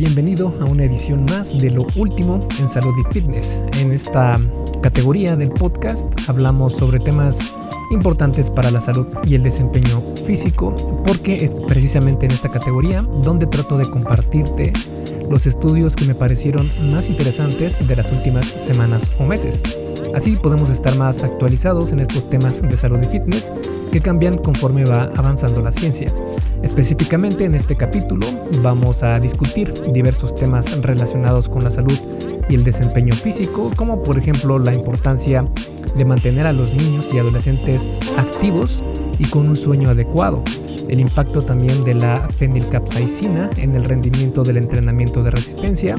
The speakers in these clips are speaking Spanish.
Bienvenido a una edición más de lo último en salud y fitness. En esta categoría del podcast hablamos sobre temas importantes para la salud y el desempeño físico porque es precisamente en esta categoría donde trato de compartirte los estudios que me parecieron más interesantes de las últimas semanas o meses. Así podemos estar más actualizados en estos temas de salud y fitness que cambian conforme va avanzando la ciencia. Específicamente en este capítulo vamos a discutir diversos temas relacionados con la salud y el desempeño físico, como por ejemplo la importancia de mantener a los niños y adolescentes activos y con un sueño adecuado, el impacto también de la fenilcapsaicina en el rendimiento del entrenamiento de resistencia,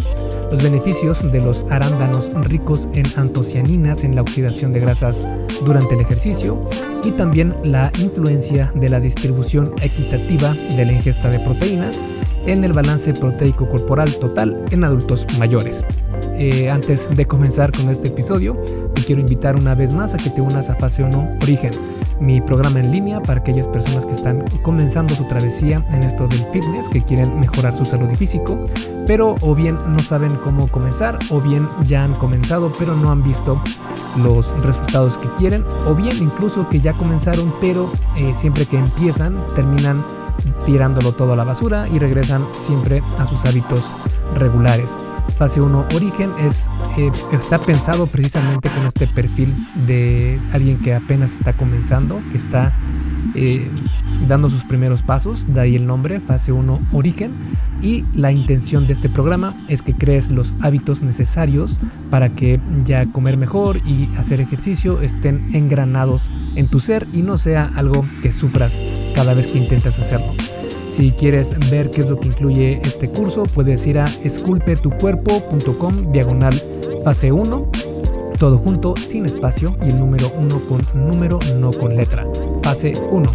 los beneficios de los arándanos ricos en antocianinas en la oxidación de grasas durante el ejercicio y también la influencia de la distribución equitativa de la ingesta de proteína en el balance proteico corporal total en adultos mayores. Eh, antes de comenzar con este episodio, te quiero invitar una vez más a que te unas a Fase 1 Origen, mi programa en línea para aquellas personas que están comenzando su travesía en esto del fitness, que quieren mejorar su salud y físico, pero o bien no saben cómo comenzar, o bien ya han comenzado pero no han visto los resultados que quieren, o bien incluso que ya comenzaron pero eh, siempre que empiezan terminan tirándolo todo a la basura y regresan siempre a sus hábitos regulares. Fase 1 Origen es, eh, está pensado precisamente con este perfil de alguien que apenas está comenzando, que está eh, dando sus primeros pasos, de ahí el nombre, fase 1 Origen, y la intención de este programa es que crees los hábitos necesarios para que ya comer mejor y hacer ejercicio estén engranados en tu ser y no sea algo que sufras cada vez que intentas hacerlo. Si quieres ver qué es lo que incluye este curso, puedes ir a esculpetucuerpo.com diagonal fase 1, todo junto, sin espacio y el número 1 con número, no con letra. Fase 1.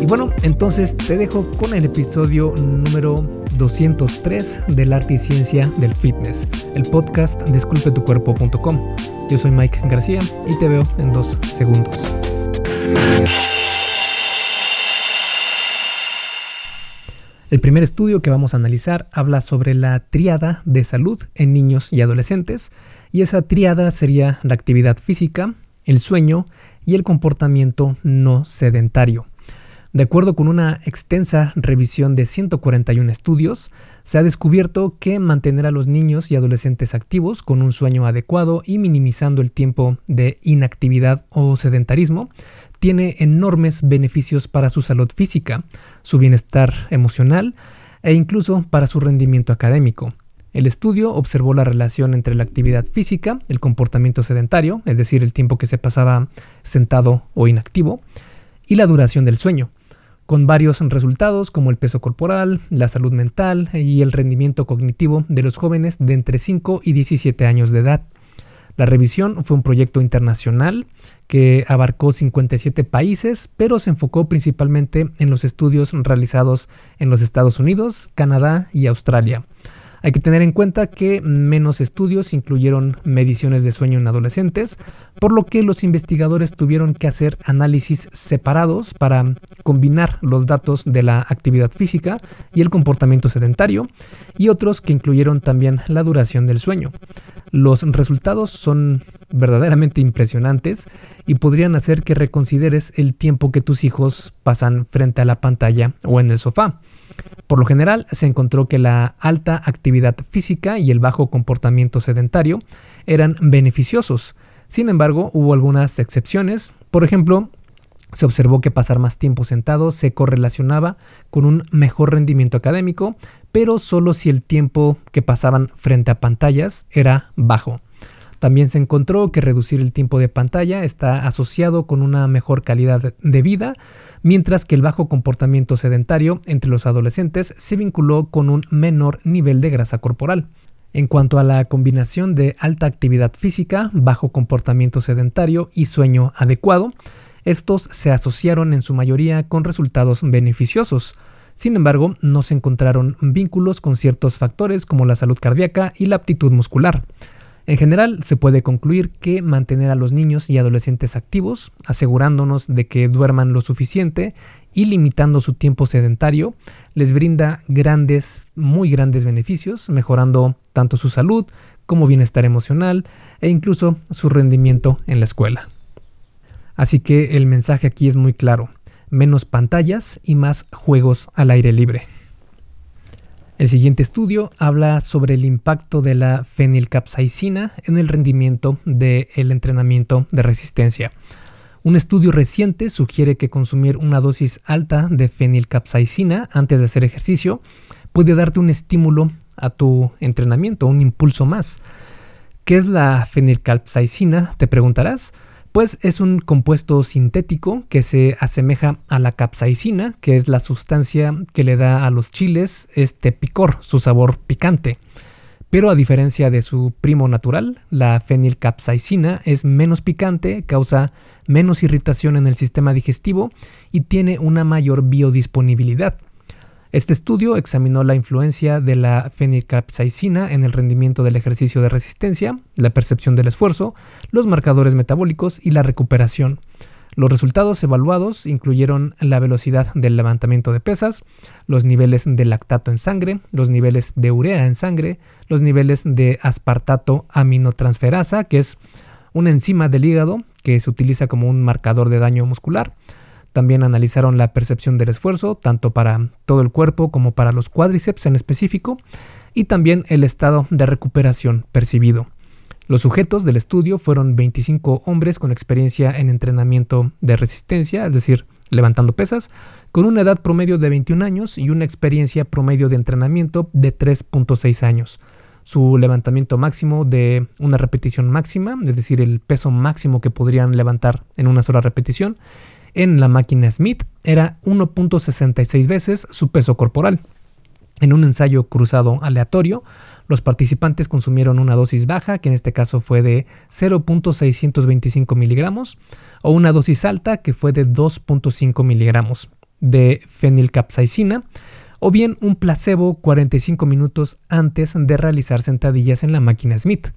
Y bueno, entonces te dejo con el episodio número 203 del arte y ciencia del fitness, el podcast de esculpetucuerpo.com. Yo soy Mike García y te veo en dos segundos. El primer estudio que vamos a analizar habla sobre la triada de salud en niños y adolescentes, y esa triada sería la actividad física, el sueño y el comportamiento no sedentario. De acuerdo con una extensa revisión de 141 estudios, se ha descubierto que mantener a los niños y adolescentes activos con un sueño adecuado y minimizando el tiempo de inactividad o sedentarismo tiene enormes beneficios para su salud física, su bienestar emocional e incluso para su rendimiento académico. El estudio observó la relación entre la actividad física, el comportamiento sedentario, es decir, el tiempo que se pasaba sentado o inactivo, y la duración del sueño con varios resultados como el peso corporal, la salud mental y el rendimiento cognitivo de los jóvenes de entre 5 y 17 años de edad. La revisión fue un proyecto internacional que abarcó 57 países, pero se enfocó principalmente en los estudios realizados en los Estados Unidos, Canadá y Australia. Hay que tener en cuenta que menos estudios incluyeron mediciones de sueño en adolescentes, por lo que los investigadores tuvieron que hacer análisis separados para combinar los datos de la actividad física y el comportamiento sedentario, y otros que incluyeron también la duración del sueño. Los resultados son verdaderamente impresionantes y podrían hacer que reconsideres el tiempo que tus hijos pasan frente a la pantalla o en el sofá. Por lo general, se encontró que la alta actividad física y el bajo comportamiento sedentario eran beneficiosos. Sin embargo, hubo algunas excepciones. Por ejemplo, se observó que pasar más tiempo sentado se correlacionaba con un mejor rendimiento académico, pero solo si el tiempo que pasaban frente a pantallas era bajo. También se encontró que reducir el tiempo de pantalla está asociado con una mejor calidad de vida, mientras que el bajo comportamiento sedentario entre los adolescentes se vinculó con un menor nivel de grasa corporal. En cuanto a la combinación de alta actividad física, bajo comportamiento sedentario y sueño adecuado, estos se asociaron en su mayoría con resultados beneficiosos. Sin embargo, no se encontraron vínculos con ciertos factores como la salud cardíaca y la aptitud muscular. En general, se puede concluir que mantener a los niños y adolescentes activos, asegurándonos de que duerman lo suficiente y limitando su tiempo sedentario, les brinda grandes, muy grandes beneficios, mejorando tanto su salud como bienestar emocional e incluso su rendimiento en la escuela. Así que el mensaje aquí es muy claro, menos pantallas y más juegos al aire libre. El siguiente estudio habla sobre el impacto de la fenilcapsaicina en el rendimiento del entrenamiento de resistencia. Un estudio reciente sugiere que consumir una dosis alta de fenilcapsaicina antes de hacer ejercicio puede darte un estímulo a tu entrenamiento, un impulso más. ¿Qué es la fenilcapsaicina? Te preguntarás. Pues es un compuesto sintético que se asemeja a la capsaicina, que es la sustancia que le da a los chiles este picor, su sabor picante. Pero a diferencia de su primo natural, la fenilcapsaicina es menos picante, causa menos irritación en el sistema digestivo y tiene una mayor biodisponibilidad. Este estudio examinó la influencia de la fenilcapsaicina en el rendimiento del ejercicio de resistencia, la percepción del esfuerzo, los marcadores metabólicos y la recuperación. Los resultados evaluados incluyeron la velocidad del levantamiento de pesas, los niveles de lactato en sangre, los niveles de urea en sangre, los niveles de aspartato aminotransferasa, que es una enzima del hígado que se utiliza como un marcador de daño muscular, también analizaron la percepción del esfuerzo, tanto para todo el cuerpo como para los cuádriceps en específico, y también el estado de recuperación percibido. Los sujetos del estudio fueron 25 hombres con experiencia en entrenamiento de resistencia, es decir, levantando pesas, con una edad promedio de 21 años y una experiencia promedio de entrenamiento de 3.6 años. Su levantamiento máximo de una repetición máxima, es decir, el peso máximo que podrían levantar en una sola repetición, en la máquina Smith era 1.66 veces su peso corporal. En un ensayo cruzado aleatorio, los participantes consumieron una dosis baja, que en este caso fue de 0.625 miligramos, o una dosis alta, que fue de 2.5 miligramos de fenilcapsaicina, o bien un placebo 45 minutos antes de realizar sentadillas en la máquina Smith.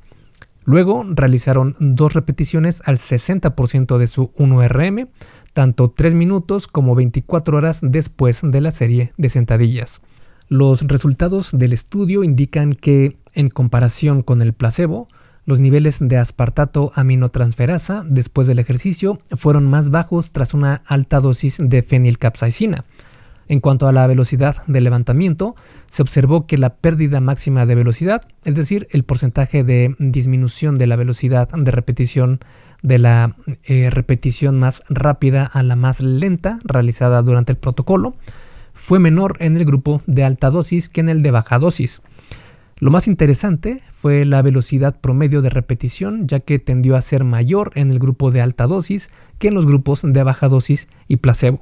Luego realizaron dos repeticiones al 60% de su 1RM, tanto 3 minutos como 24 horas después de la serie de sentadillas. Los resultados del estudio indican que, en comparación con el placebo, los niveles de aspartato aminotransferasa después del ejercicio fueron más bajos tras una alta dosis de fenilcapsaicina. En cuanto a la velocidad de levantamiento, se observó que la pérdida máxima de velocidad, es decir, el porcentaje de disminución de la velocidad de repetición de la eh, repetición más rápida a la más lenta realizada durante el protocolo, fue menor en el grupo de alta dosis que en el de baja dosis. Lo más interesante fue la velocidad promedio de repetición, ya que tendió a ser mayor en el grupo de alta dosis que en los grupos de baja dosis y placebo.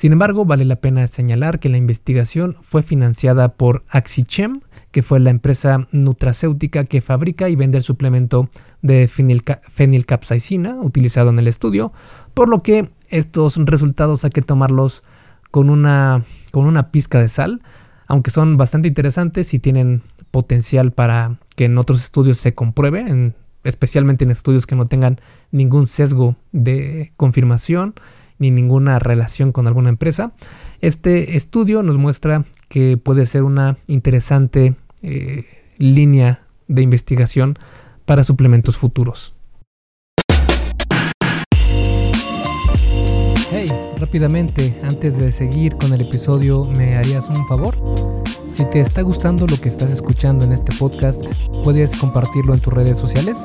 Sin embargo, vale la pena señalar que la investigación fue financiada por Axichem, que fue la empresa nutracéutica que fabrica y vende el suplemento de fenilcapsaicina utilizado en el estudio, por lo que estos resultados hay que tomarlos con una, con una pizca de sal, aunque son bastante interesantes y tienen potencial para que en otros estudios se compruebe, especialmente en estudios que no tengan ningún sesgo de confirmación ni ninguna relación con alguna empresa. Este estudio nos muestra que puede ser una interesante eh, línea de investigación para suplementos futuros. Hey, rápidamente, antes de seguir con el episodio, ¿me harías un favor? Si te está gustando lo que estás escuchando en este podcast, puedes compartirlo en tus redes sociales.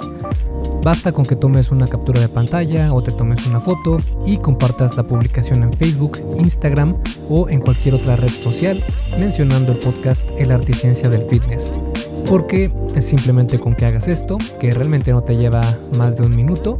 Basta con que tomes una captura de pantalla o te tomes una foto y compartas la publicación en Facebook, Instagram o en cualquier otra red social mencionando el podcast El Arte y Ciencia del Fitness. Porque simplemente con que hagas esto, que realmente no te lleva más de un minuto,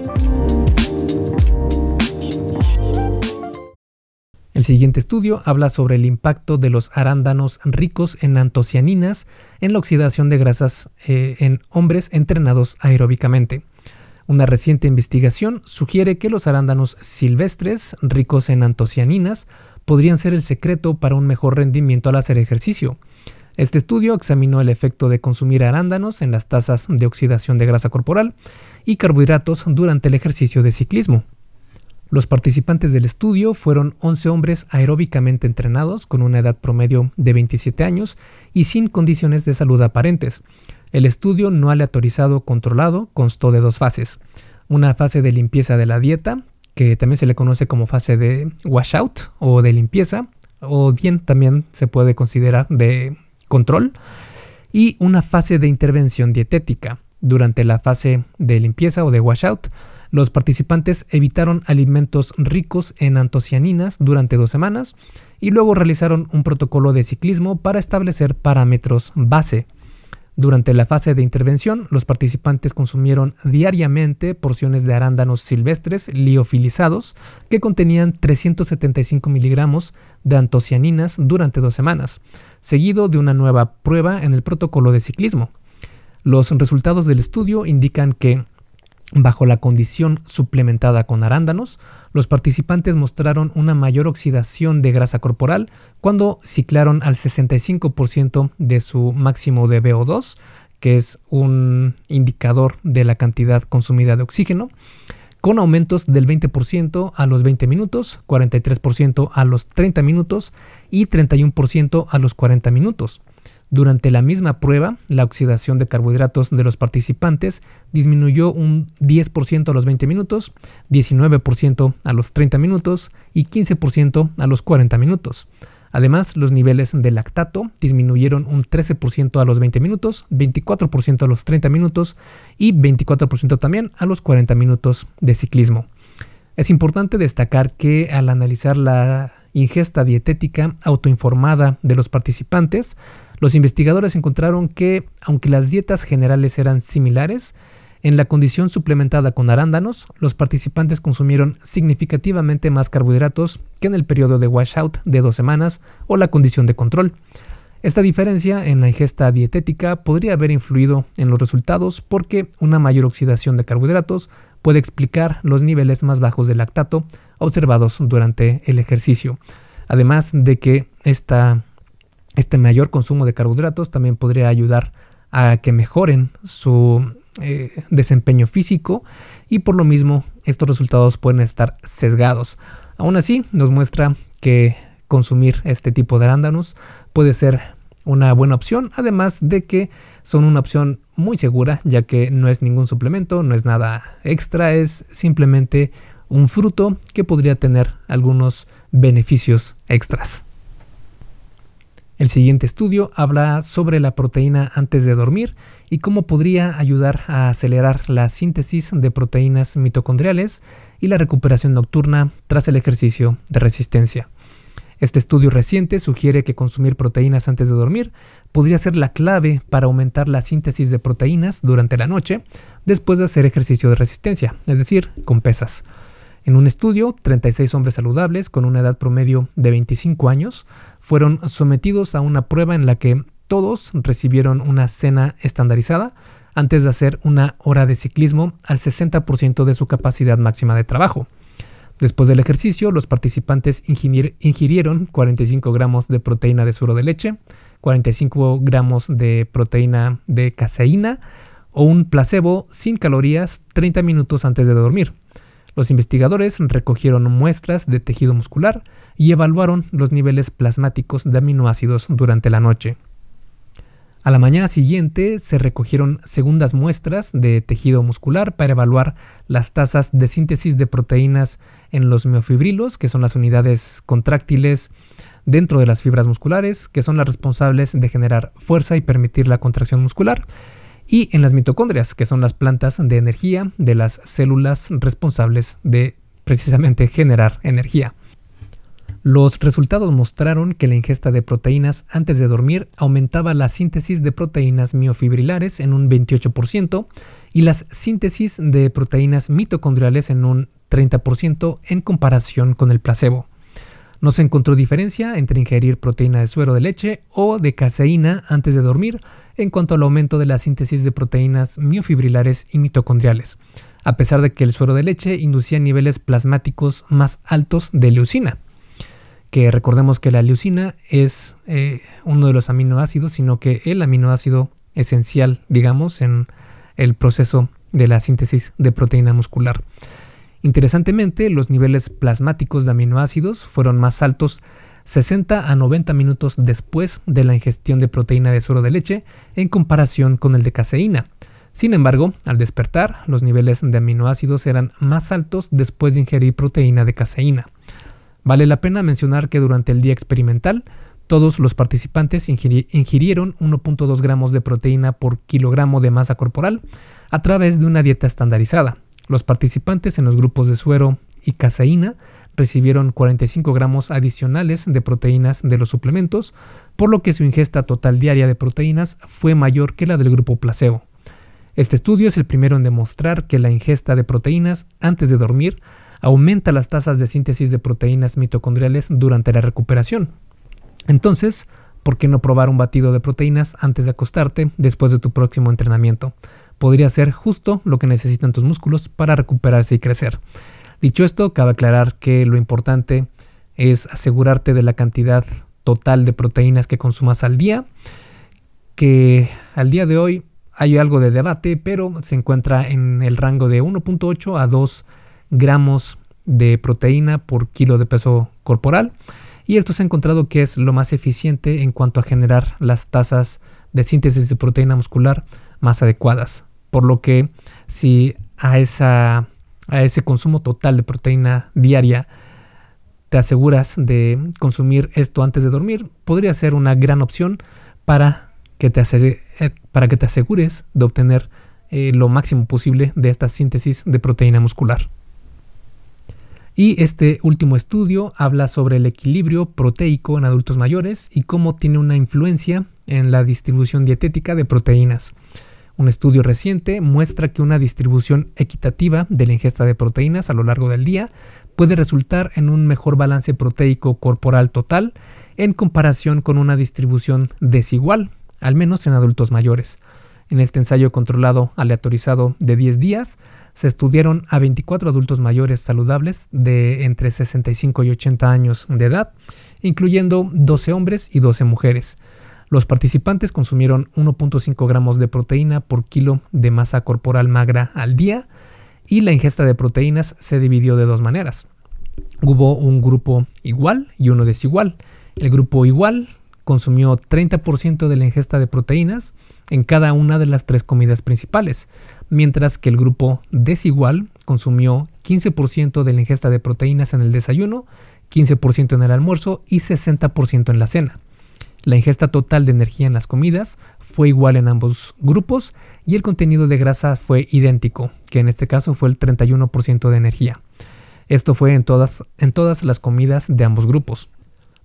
El siguiente estudio habla sobre el impacto de los arándanos ricos en antocianinas en la oxidación de grasas eh, en hombres entrenados aeróbicamente. Una reciente investigación sugiere que los arándanos silvestres ricos en antocianinas podrían ser el secreto para un mejor rendimiento al hacer ejercicio. Este estudio examinó el efecto de consumir arándanos en las tasas de oxidación de grasa corporal y carbohidratos durante el ejercicio de ciclismo. Los participantes del estudio fueron 11 hombres aeróbicamente entrenados con una edad promedio de 27 años y sin condiciones de salud aparentes. El estudio no aleatorizado controlado constó de dos fases. Una fase de limpieza de la dieta, que también se le conoce como fase de washout o de limpieza, o bien también se puede considerar de control, y una fase de intervención dietética. Durante la fase de limpieza o de washout, los participantes evitaron alimentos ricos en antocianinas durante dos semanas y luego realizaron un protocolo de ciclismo para establecer parámetros base. Durante la fase de intervención, los participantes consumieron diariamente porciones de arándanos silvestres liofilizados que contenían 375 miligramos de antocianinas durante dos semanas, seguido de una nueva prueba en el protocolo de ciclismo. Los resultados del estudio indican que Bajo la condición suplementada con arándanos, los participantes mostraron una mayor oxidación de grasa corporal cuando ciclaron al 65% de su máximo de VO2, que es un indicador de la cantidad consumida de oxígeno, con aumentos del 20% a los 20 minutos, 43% a los 30 minutos y 31% a los 40 minutos. Durante la misma prueba, la oxidación de carbohidratos de los participantes disminuyó un 10% a los 20 minutos, 19% a los 30 minutos y 15% a los 40 minutos. Además, los niveles de lactato disminuyeron un 13% a los 20 minutos, 24% a los 30 minutos y 24% también a los 40 minutos de ciclismo. Es importante destacar que al analizar la ingesta dietética autoinformada de los participantes, los investigadores encontraron que, aunque las dietas generales eran similares, en la condición suplementada con arándanos, los participantes consumieron significativamente más carbohidratos que en el periodo de washout de dos semanas o la condición de control. Esta diferencia en la ingesta dietética podría haber influido en los resultados porque una mayor oxidación de carbohidratos puede explicar los niveles más bajos de lactato observados durante el ejercicio. Además de que este mayor consumo de carbohidratos también podría ayudar a que mejoren su eh, desempeño físico y por lo mismo estos resultados pueden estar sesgados. Aún así, nos muestra que consumir este tipo de arándanos puede ser una buena opción, además de que son una opción muy segura, ya que no es ningún suplemento, no es nada extra, es simplemente un fruto que podría tener algunos beneficios extras. El siguiente estudio habla sobre la proteína antes de dormir y cómo podría ayudar a acelerar la síntesis de proteínas mitocondriales y la recuperación nocturna tras el ejercicio de resistencia. Este estudio reciente sugiere que consumir proteínas antes de dormir podría ser la clave para aumentar la síntesis de proteínas durante la noche después de hacer ejercicio de resistencia, es decir, con pesas. En un estudio, 36 hombres saludables con una edad promedio de 25 años fueron sometidos a una prueba en la que todos recibieron una cena estandarizada antes de hacer una hora de ciclismo al 60% de su capacidad máxima de trabajo. Después del ejercicio, los participantes ingirieron 45 gramos de proteína de suero de leche, 45 gramos de proteína de caseína o un placebo sin calorías 30 minutos antes de dormir. Los investigadores recogieron muestras de tejido muscular y evaluaron los niveles plasmáticos de aminoácidos durante la noche. A la mañana siguiente se recogieron segundas muestras de tejido muscular para evaluar las tasas de síntesis de proteínas en los miofibrilos, que son las unidades contráctiles dentro de las fibras musculares, que son las responsables de generar fuerza y permitir la contracción muscular y en las mitocondrias, que son las plantas de energía de las células responsables de precisamente generar energía. Los resultados mostraron que la ingesta de proteínas antes de dormir aumentaba la síntesis de proteínas miofibrilares en un 28% y las síntesis de proteínas mitocondriales en un 30% en comparación con el placebo. No se encontró diferencia entre ingerir proteína de suero de leche o de caseína antes de dormir en cuanto al aumento de la síntesis de proteínas miofibrilares y mitocondriales, a pesar de que el suero de leche inducía niveles plasmáticos más altos de leucina, que recordemos que la leucina es eh, uno de los aminoácidos, sino que el aminoácido esencial, digamos, en el proceso de la síntesis de proteína muscular. Interesantemente, los niveles plasmáticos de aminoácidos fueron más altos 60 a 90 minutos después de la ingestión de proteína de suero de leche en comparación con el de caseína. Sin embargo, al despertar, los niveles de aminoácidos eran más altos después de ingerir proteína de caseína. Vale la pena mencionar que durante el día experimental, todos los participantes ingirieron 1.2 gramos de proteína por kilogramo de masa corporal a través de una dieta estandarizada, los participantes en los grupos de suero y caseína recibieron 45 gramos adicionales de proteínas de los suplementos, por lo que su ingesta total diaria de proteínas fue mayor que la del grupo placebo. Este estudio es el primero en demostrar que la ingesta de proteínas antes de dormir aumenta las tasas de síntesis de proteínas mitocondriales durante la recuperación. Entonces, ¿por qué no probar un batido de proteínas antes de acostarte después de tu próximo entrenamiento? podría ser justo lo que necesitan tus músculos para recuperarse y crecer. Dicho esto, cabe aclarar que lo importante es asegurarte de la cantidad total de proteínas que consumas al día, que al día de hoy hay algo de debate, pero se encuentra en el rango de 1.8 a 2 gramos de proteína por kilo de peso corporal. Y esto se ha encontrado que es lo más eficiente en cuanto a generar las tasas de síntesis de proteína muscular más adecuadas. Por lo que si a, esa, a ese consumo total de proteína diaria te aseguras de consumir esto antes de dormir, podría ser una gran opción para que te, eh, para que te asegures de obtener eh, lo máximo posible de esta síntesis de proteína muscular. Y este último estudio habla sobre el equilibrio proteico en adultos mayores y cómo tiene una influencia en la distribución dietética de proteínas. Un estudio reciente muestra que una distribución equitativa de la ingesta de proteínas a lo largo del día puede resultar en un mejor balance proteico corporal total en comparación con una distribución desigual, al menos en adultos mayores. En este ensayo controlado aleatorizado de 10 días, se estudiaron a 24 adultos mayores saludables de entre 65 y 80 años de edad, incluyendo 12 hombres y 12 mujeres. Los participantes consumieron 1.5 gramos de proteína por kilo de masa corporal magra al día y la ingesta de proteínas se dividió de dos maneras. Hubo un grupo igual y uno desigual. El grupo igual consumió 30% de la ingesta de proteínas en cada una de las tres comidas principales, mientras que el grupo desigual consumió 15% de la ingesta de proteínas en el desayuno, 15% en el almuerzo y 60% en la cena. La ingesta total de energía en las comidas fue igual en ambos grupos y el contenido de grasa fue idéntico, que en este caso fue el 31% de energía. Esto fue en todas, en todas las comidas de ambos grupos.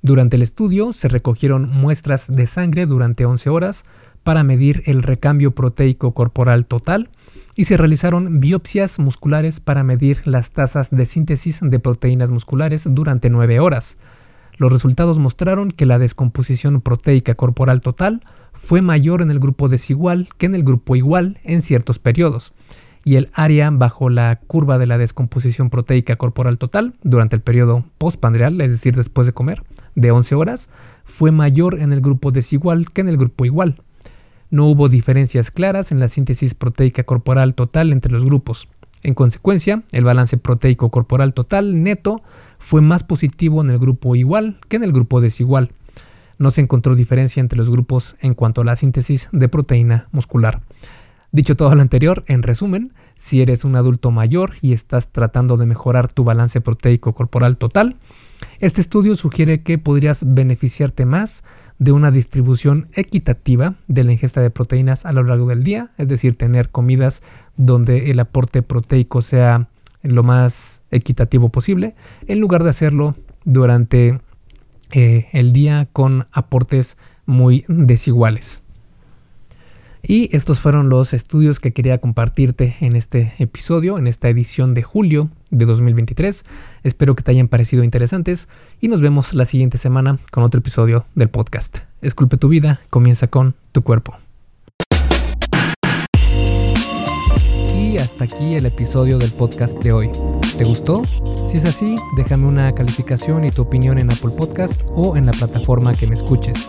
Durante el estudio se recogieron muestras de sangre durante 11 horas para medir el recambio proteico corporal total y se realizaron biopsias musculares para medir las tasas de síntesis de proteínas musculares durante 9 horas. Los resultados mostraron que la descomposición proteica corporal total fue mayor en el grupo desigual que en el grupo igual en ciertos periodos, y el área bajo la curva de la descomposición proteica corporal total durante el periodo postpandreal, es decir, después de comer, de 11 horas, fue mayor en el grupo desigual que en el grupo igual. No hubo diferencias claras en la síntesis proteica corporal total entre los grupos. En consecuencia, el balance proteico corporal total neto fue más positivo en el grupo igual que en el grupo desigual. No se encontró diferencia entre los grupos en cuanto a la síntesis de proteína muscular. Dicho todo lo anterior, en resumen, si eres un adulto mayor y estás tratando de mejorar tu balance proteico corporal total, este estudio sugiere que podrías beneficiarte más de una distribución equitativa de la ingesta de proteínas a lo largo del día, es decir, tener comidas donde el aporte proteico sea lo más equitativo posible, en lugar de hacerlo durante eh, el día con aportes muy desiguales. Y estos fueron los estudios que quería compartirte en este episodio, en esta edición de julio de 2023. Espero que te hayan parecido interesantes y nos vemos la siguiente semana con otro episodio del podcast. Esculpe tu vida, comienza con tu cuerpo. Y hasta aquí el episodio del podcast de hoy. ¿Te gustó? Si es así, déjame una calificación y tu opinión en Apple Podcast o en la plataforma que me escuches.